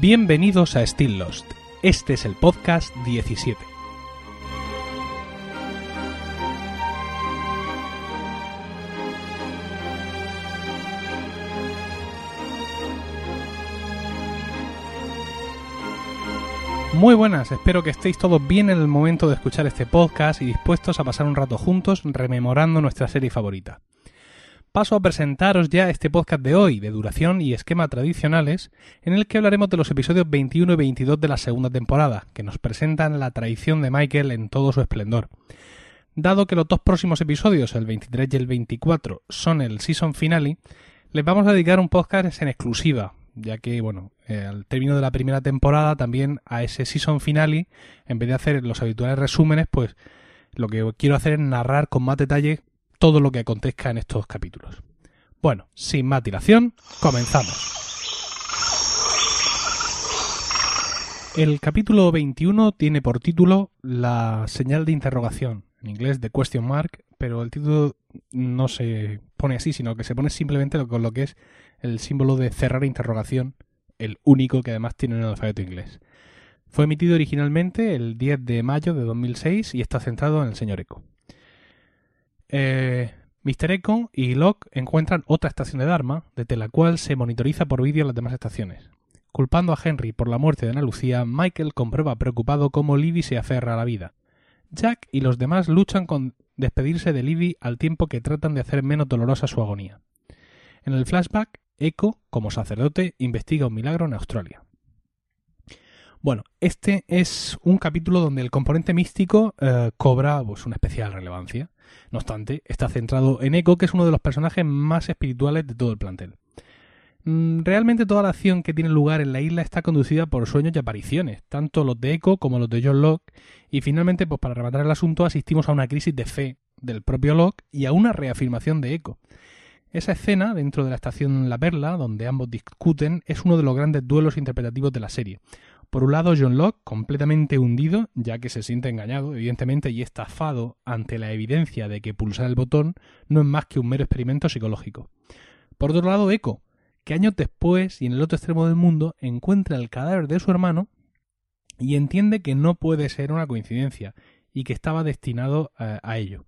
Bienvenidos a Still Lost. Este es el podcast 17. Muy buenas, espero que estéis todos bien en el momento de escuchar este podcast y dispuestos a pasar un rato juntos rememorando nuestra serie favorita. Paso a presentaros ya este podcast de hoy, de duración y esquema tradicionales, en el que hablaremos de los episodios 21 y 22 de la segunda temporada, que nos presentan la traición de Michael en todo su esplendor. Dado que los dos próximos episodios, el 23 y el 24, son el season finale, les vamos a dedicar un podcast en exclusiva, ya que, bueno, eh, al término de la primera temporada también a ese season finale, en vez de hacer los habituales resúmenes, pues lo que quiero hacer es narrar con más detalle todo lo que acontezca en estos capítulos. Bueno, sin más dilación, comenzamos. El capítulo 21 tiene por título la señal de interrogación, en inglés de question mark, pero el título no se pone así, sino que se pone simplemente con lo que es el símbolo de cerrar interrogación, el único que además tiene en el alfabeto inglés. Fue emitido originalmente el 10 de mayo de 2006 y está centrado en el señor Echo. Eh, Mr. Echo y Locke encuentran otra estación de Dharma, desde la cual se monitoriza por vídeo las demás estaciones. Culpando a Henry por la muerte de Ana Lucía, Michael comprueba preocupado cómo Libby se aferra a la vida. Jack y los demás luchan con despedirse de Libby al tiempo que tratan de hacer menos dolorosa su agonía. En el flashback, Echo, como sacerdote, investiga un milagro en Australia. Bueno, este es un capítulo donde el componente místico eh, cobra pues, una especial relevancia. No obstante, está centrado en Echo, que es uno de los personajes más espirituales de todo el plantel. Mm, realmente toda la acción que tiene lugar en la isla está conducida por sueños y apariciones, tanto los de Echo como los de John Locke, y finalmente, pues para rematar el asunto, asistimos a una crisis de fe del propio Locke y a una reafirmación de Echo. Esa escena, dentro de la estación La Perla, donde ambos discuten, es uno de los grandes duelos interpretativos de la serie. Por un lado, John Locke, completamente hundido, ya que se siente engañado, evidentemente, y estafado ante la evidencia de que pulsar el botón no es más que un mero experimento psicológico. Por otro lado, Echo, que años después y en el otro extremo del mundo encuentra el cadáver de su hermano y entiende que no puede ser una coincidencia y que estaba destinado a, a ello.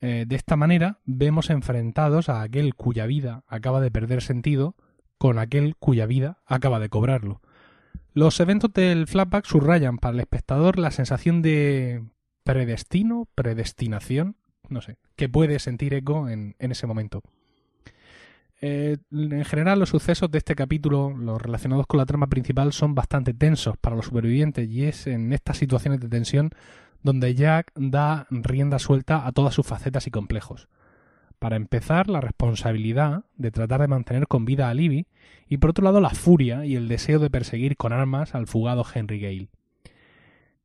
Eh, de esta manera vemos enfrentados a aquel cuya vida acaba de perder sentido con aquel cuya vida acaba de cobrarlo. Los eventos del flashback subrayan para el espectador la sensación de predestino, predestinación, no sé, que puede sentir Echo en, ese momento. Eh, en general, los sucesos de este capítulo, los relacionados con la trama principal, son bastante tensos para los supervivientes y es en estas situaciones de tensión donde Jack da rienda suelta a todas sus facetas y complejos. Para empezar, la responsabilidad de tratar de mantener con vida a Libby y por otro lado la furia y el deseo de perseguir con armas al fugado Henry Gale.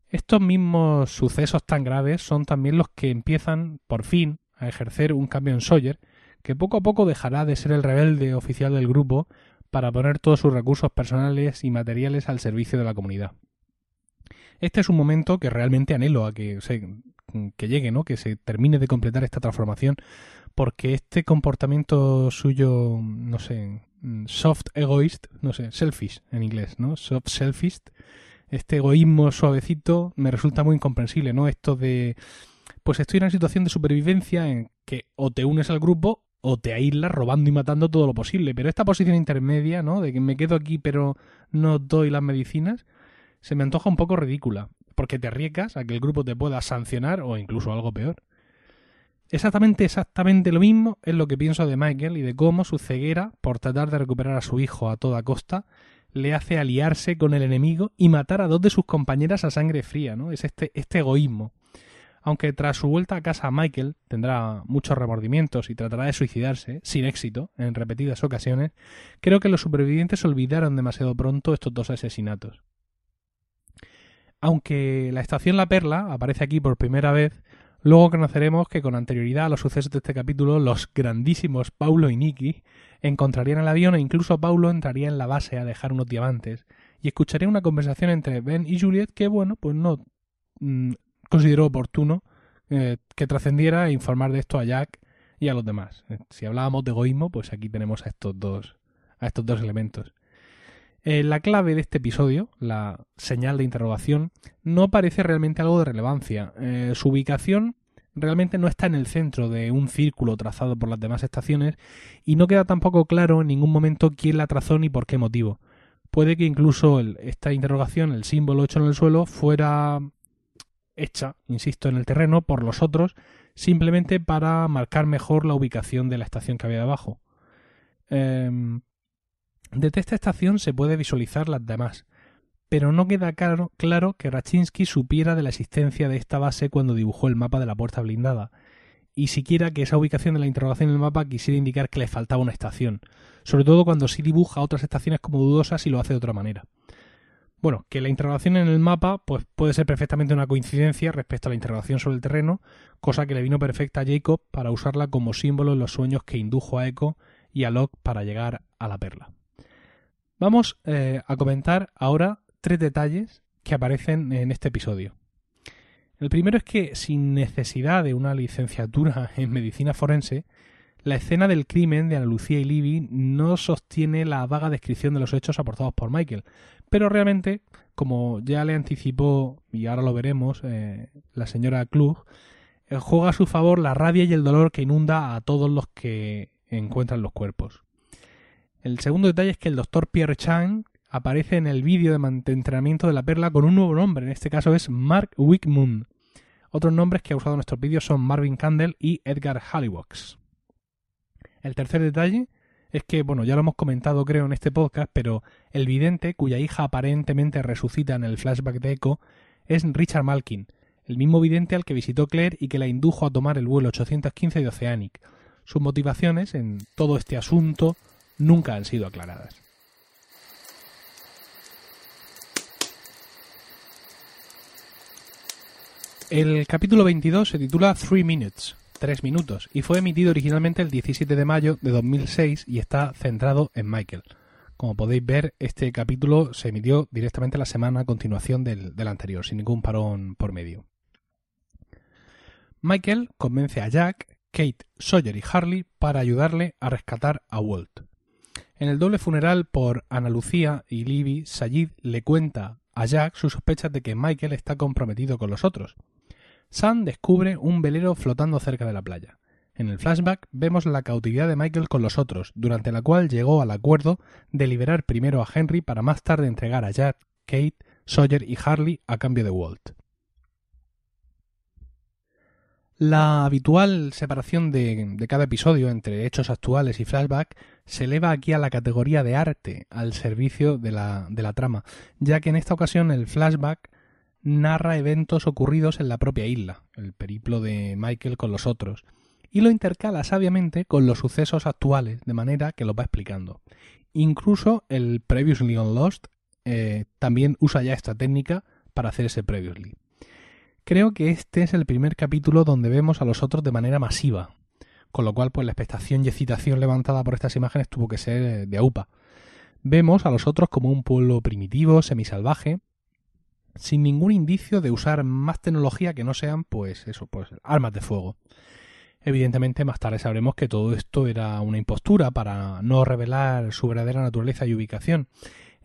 Estos mismos sucesos tan graves son también los que empiezan, por fin, a ejercer un cambio en Sawyer, que poco a poco dejará de ser el rebelde oficial del grupo para poner todos sus recursos personales y materiales al servicio de la comunidad. Este es un momento que realmente anhelo a que, llegue, ¿no? Que se termine de completar esta transformación, porque este comportamiento suyo, no sé, soft egoist, no sé, selfish en inglés, ¿no? Soft selfish, este egoísmo suavecito me resulta muy incomprensible, ¿no? Esto de, pues estoy en una situación de supervivencia en que o te unes al grupo o te aíslas robando y matando todo lo posible, pero esta posición intermedia, ¿no? De que me quedo aquí pero no doy las medicinas, se me antoja un poco ridícula, porque te arriesgas a que el grupo te pueda sancionar o incluso algo peor. Exactamente, exactamente lo mismo es lo que pienso de Michael y de cómo su ceguera por tratar de recuperar a su hijo a toda costa le hace aliarse con el enemigo y matar a dos de sus compañeras a sangre fría, ¿no? Es este, este egoísmo. Aunque tras su vuelta a casa Michael tendrá muchos remordimientos y tratará de suicidarse, sin éxito, en repetidas ocasiones, creo que los supervivientes olvidaron demasiado pronto estos dos asesinatos. Aunque la estación La Perla aparece aquí por primera vez, luego conoceremos que con anterioridad a los sucesos de este capítulo, los grandísimos Paulo y Nicky encontrarían el avión e incluso Paulo entraría en la base a dejar unos diamantes y escucharía una conversación entre Ben y Juliet que, bueno, pues no mm, consideró oportuno eh, que trascendiera e informar de esto a Jack y a los demás. Eh, si hablábamos de egoísmo, pues aquí tenemos a estos dos, a estos dos elementos. Eh, la clave de este episodio, la señal de interrogación, no parece realmente algo de relevancia. Eh, su ubicación realmente no está en el centro de un círculo trazado por las demás estaciones y no queda tampoco claro en ningún momento quién la trazó ni por qué motivo. Puede que incluso esta interrogación, el símbolo hecho en el suelo, fuera hecha, insisto, en el terreno por los otros, simplemente para marcar mejor la ubicación de la estación que había debajo. Em, desde esta estación se puede visualizar las demás, pero no queda claro, que Rachinsky supiera de la existencia de esta base cuando dibujó el mapa de la puerta blindada, y siquiera que esa ubicación de la interrogación en el mapa quisiera indicar que le faltaba una estación, sobre todo cuando sí dibuja otras estaciones como dudosas y lo hace de otra manera. Bueno, que la interrogación en el mapa pues, puede ser perfectamente una coincidencia respecto a la interrogación sobre el terreno, cosa que le vino perfecta a Jacob para usarla como símbolo en los sueños que indujo a Echo y a Locke para llegar a la perla. Vamos eh, a comentar ahora tres detalles que aparecen en este episodio. El primero es que, sin necesidad de una licenciatura en medicina forense, la escena del crimen de Ana Lucía y Libby no sostiene la vaga descripción de los hechos aportados por Michael, pero realmente, como ya le anticipó, y ahora lo veremos, eh, la señora Klug, eh, juega a su favor la rabia y el dolor que inunda a todos los que encuentran los cuerpos. El segundo detalle es que el doctor Pierre Chang aparece en el vídeo de entrenamiento de la perla con un nuevo nombre, en este caso es Mark Wickmoon. Otros nombres que ha usado en nuestros vídeos son Marvin Candle y Edgar Halliwax. El tercer detalle es que, bueno, ya lo hemos comentado creo en este podcast, pero el vidente cuya hija aparentemente resucita en el flashback de Echo es Richard Malkin, el mismo vidente al que visitó Claire y que la indujo a tomar el vuelo 815 de Oceanic. Sus motivaciones en todo este asunto nunca han sido aclaradas. El capítulo 22 se titula Three Minutes, 3 minutos, y fue emitido originalmente el 17 de mayo de 2006 y está centrado en Michael. Como podéis ver, este capítulo se emitió directamente la semana a continuación del, del anterior, sin ningún parón por medio. Michael convence a Jack, Kate, Sawyer y Harley para ayudarle a rescatar a Walt. En el doble funeral por Ana Lucía y Libby, Sayid le cuenta a Jack sus sospechas de que Michael está comprometido con los otros, Sam descubre un velero flotando cerca de la playa. En el flashback vemos la cautividad de Michael con los otros, durante la cual llegó al acuerdo de liberar primero a Henry para más tarde entregar a Jack, Kate, Sawyer y Harley a cambio de Walt. La habitual separación de, cada episodio entre hechos actuales y flashback se eleva aquí a la categoría de arte al servicio de la, trama, ya que en esta ocasión el flashback narra eventos ocurridos en la propia isla, el periplo de Michael con los otros, y lo intercala sabiamente con los sucesos actuales, de manera que lo va explicando. Incluso el Previously on Lost eh, también usa ya esta técnica para hacer ese Previously. Creo que este es el primer capítulo donde vemos a los otros de manera masiva, con lo cual pues la expectación y excitación levantada por estas imágenes tuvo que ser de aupa. Vemos a los otros como un pueblo primitivo, semisalvaje, sin ningún indicio de usar más tecnología que no sean, pues eso, pues armas de fuego. Evidentemente, más tarde sabremos que todo esto era una impostura para no revelar su verdadera naturaleza y ubicación.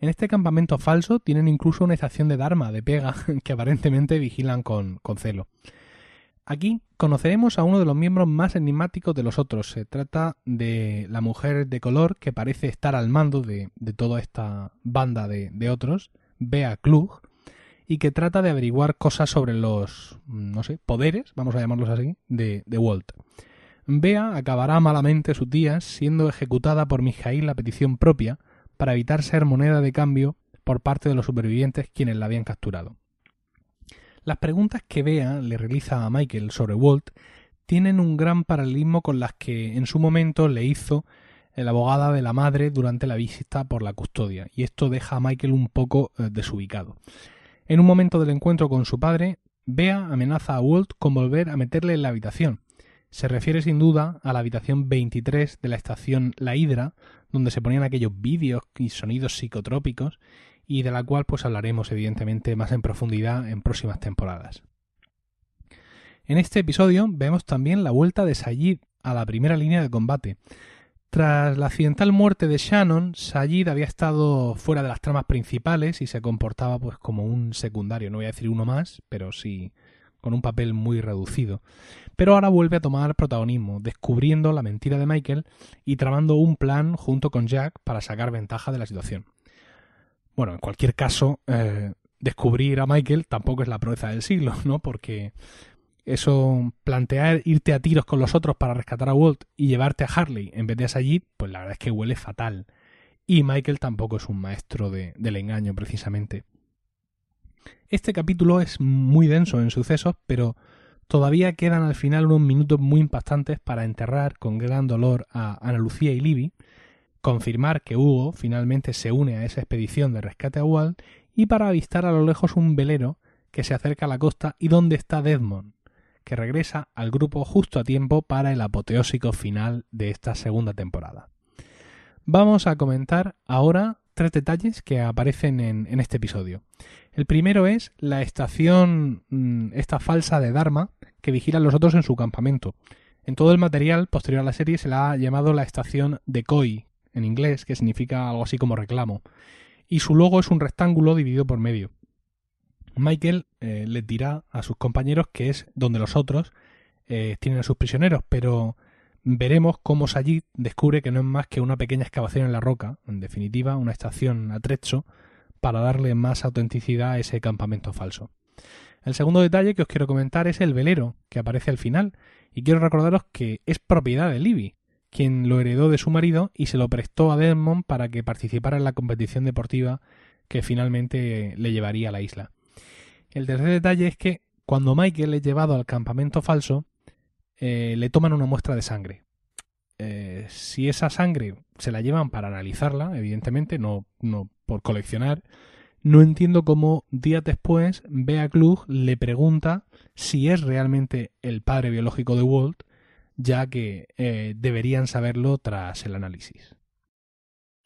En este campamento falso tienen incluso una estación de Dharma de pega que aparentemente vigilan con, celo. Aquí conoceremos a uno de los miembros más enigmáticos de los otros. Se trata de la mujer de color que parece estar al mando de, toda esta banda de, otros, Bea Klug, y que trata de averiguar cosas sobre los, no sé, poderes, vamos a llamarlos así, de, de Walt. Bea acabará malamente sus días siendo ejecutada por Mijail a petición propia para evitar ser moneda de cambio por parte de los supervivientes quienes la habían capturado. Las preguntas que Bea le realiza a Michael sobre Walt tienen un gran paralelismo con las que en su momento le hizo el abogada de la madre durante la visita por la custodia, y esto deja a Michael un poco eh, desubicado. En un momento del encuentro con su padre, Bea amenaza a Walt con volver a meterle en la habitación. Se refiere sin duda a la habitación 23 de la estación La Hidra, donde se ponían aquellos vídeos y sonidos psicotrópicos, y de la cual pues hablaremos evidentemente más en profundidad en próximas temporadas. En este episodio vemos también la vuelta de Sayid a la primera línea de combate. Tras la accidental muerte de Shannon, Sayid había estado fuera de las tramas principales y se comportaba pues como un secundario, no voy a decir uno más, pero sí con un papel muy reducido. Pero ahora vuelve a tomar protagonismo, descubriendo la mentira de Michael y tramando un plan junto con Jack para sacar ventaja de la situación. Bueno, en cualquier caso, eh, descubrir a Michael tampoco es la proeza del siglo, ¿no? Porque eso, plantear irte a tiros con los otros para rescatar a Walt y llevarte a Harley en vez de a Sayid, pues la verdad es que huele fatal. Y Michael tampoco es un maestro de, del engaño, precisamente. Este capítulo es muy denso en sucesos, pero todavía quedan al final unos minutos muy impactantes para enterrar con gran dolor a Ana Lucía y Libby, confirmar que Hugo finalmente se une a esa expedición de rescate a Walt y para avistar a lo lejos un velero que se acerca a la costa y donde está Desmond, que regresa al grupo justo a tiempo para el apoteósico final de esta segunda temporada. Vamos a comentar ahora tres detalles que aparecen en, este episodio. El primero es la estación, mm, esta falsa de Dharma, que vigila a los otros en su campamento. En todo el material posterior a la serie se la ha llamado la estación de Koi, en inglés, que significa algo así como reclamo. Y su logo es un rectángulo dividido por medio. Michael eh, les dirá a sus compañeros que es donde los otros eh, tienen a sus prisioneros, pero veremos cómo Sayid descubre que no es más que una pequeña excavación en la roca, en definitiva, una estación atrecho, para darle más autenticidad a ese campamento falso. El segundo detalle que os quiero comentar es el velero que aparece al final, y quiero recordaros que es propiedad de Libby, quien lo heredó de su marido y se lo prestó a Desmond para que participara en la competición deportiva que finalmente le llevaría a la isla. El tercer detalle es que cuando Michael es llevado al campamento falso, eh, le toman una muestra de sangre. Si esa sangre se la llevan para analizarla, evidentemente, no, no por coleccionar, no entiendo cómo días después Bea Klug le pregunta si es realmente el padre biológico de Walt, ya que eh, deberían saberlo tras el análisis.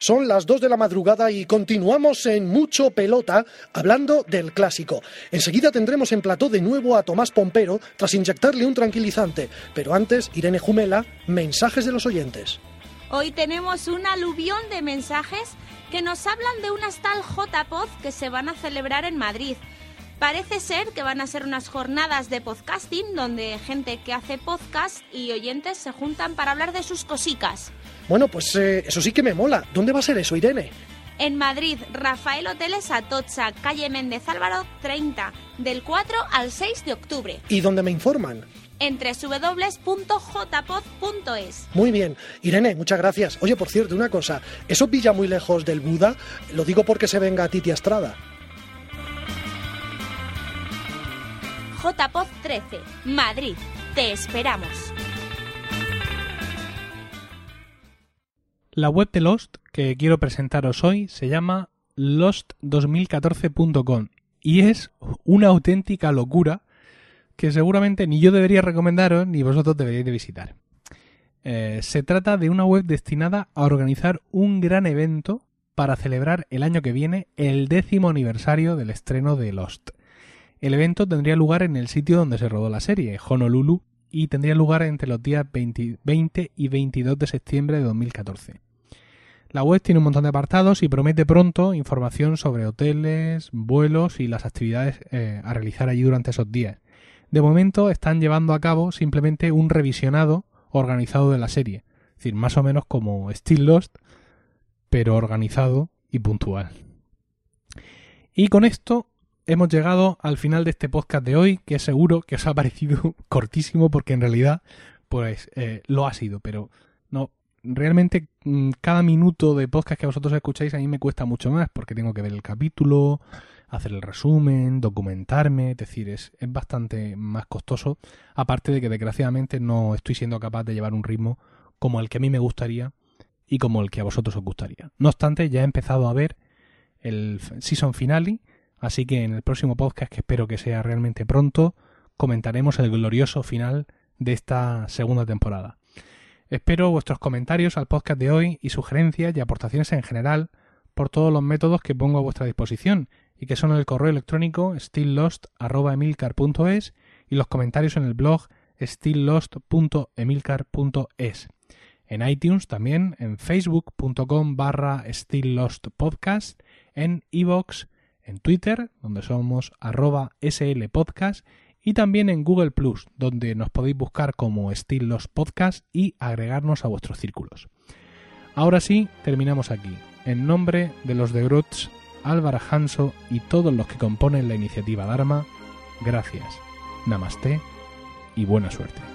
Son las 2 de la madrugada y continuamos en Mucho Pelota hablando del clásico. Enseguida tendremos en plató de nuevo a Tomás Pompero tras inyectarle un tranquilizante. Pero antes, Irene Jumela, mensajes de los oyentes. Hoy tenemos un aluvión de mensajes que nos hablan de unas tal JPod que se van a celebrar en Madrid. Parece ser que van a ser unas jornadas de podcasting donde gente que hace podcast y oyentes se juntan para hablar de sus cosicas. Bueno, pues eh, eso sí que me mola. ¿Dónde va a ser eso, Irene? En Madrid, Rafael Hoteles Atocha, calle Méndez Álvaro 30, del 4 al 6 de octubre. ¿Y dónde me informan? En www.jpod.es. Muy bien. Irene, muchas gracias. Oye, por cierto, una cosa. ¿Eso pilla muy lejos del Buda? Lo digo porque se venga a Titi Estrada. JPod 13, Madrid. Te esperamos. La web de Lost que quiero presentaros hoy se llama lost2014.com y es una auténtica locura que seguramente ni yo debería recomendaros ni vosotros deberíais de visitar. Eh, se trata de una web destinada a organizar un gran evento para celebrar el año que viene el décimo aniversario del estreno de Lost. El evento tendría lugar en el sitio donde se rodó la serie, Honolulu, y tendría lugar entre los días 20, 20 y 22 de septiembre de 2014. La web tiene un montón de apartados y promete pronto información sobre hoteles, vuelos y las actividades eh, a realizar allí durante esos días. De momento están llevando a cabo simplemente un revisionado organizado de la serie, es decir, más o menos como Still Lost, pero organizado y puntual. Y con esto hemos llegado al final de este podcast de hoy, que seguro que os ha parecido cortísimo porque en realidad pues eh, lo ha sido, pero no realmente mm, cada minuto de podcast que vosotros escucháis a mí me cuesta mucho más porque tengo que ver el capítulo, hacer el resumen, documentarme, es decir, es, es bastante más costoso, aparte de que desgraciadamente no estoy siendo capaz de llevar un ritmo como el que a mí me gustaría y como el que a vosotros os gustaría. No obstante, ya he empezado a ver el season finale, así que en el próximo podcast, que espero que sea realmente pronto, comentaremos el glorioso final de esta segunda temporada. Espero vuestros comentarios al podcast de hoy y sugerencias y aportaciones en general por todos los métodos que pongo a vuestra disposición y que son el correo electrónico stilllost.emilcar.es y los comentarios en el blog stilllost.emilcar.es. En iTunes también, en facebook.com barra Podcast, en iVoox, en Twitter, donde somos arroba slpodcast, y también en Google Plus, donde nos podéis buscar como Still Lost Podcast y agregarnos a vuestros círculos. Ahora sí, terminamos aquí. En nombre de los de Grutz, Álvaro Hanso y todos los que componen la iniciativa Dharma, gracias, namaste y buena suerte.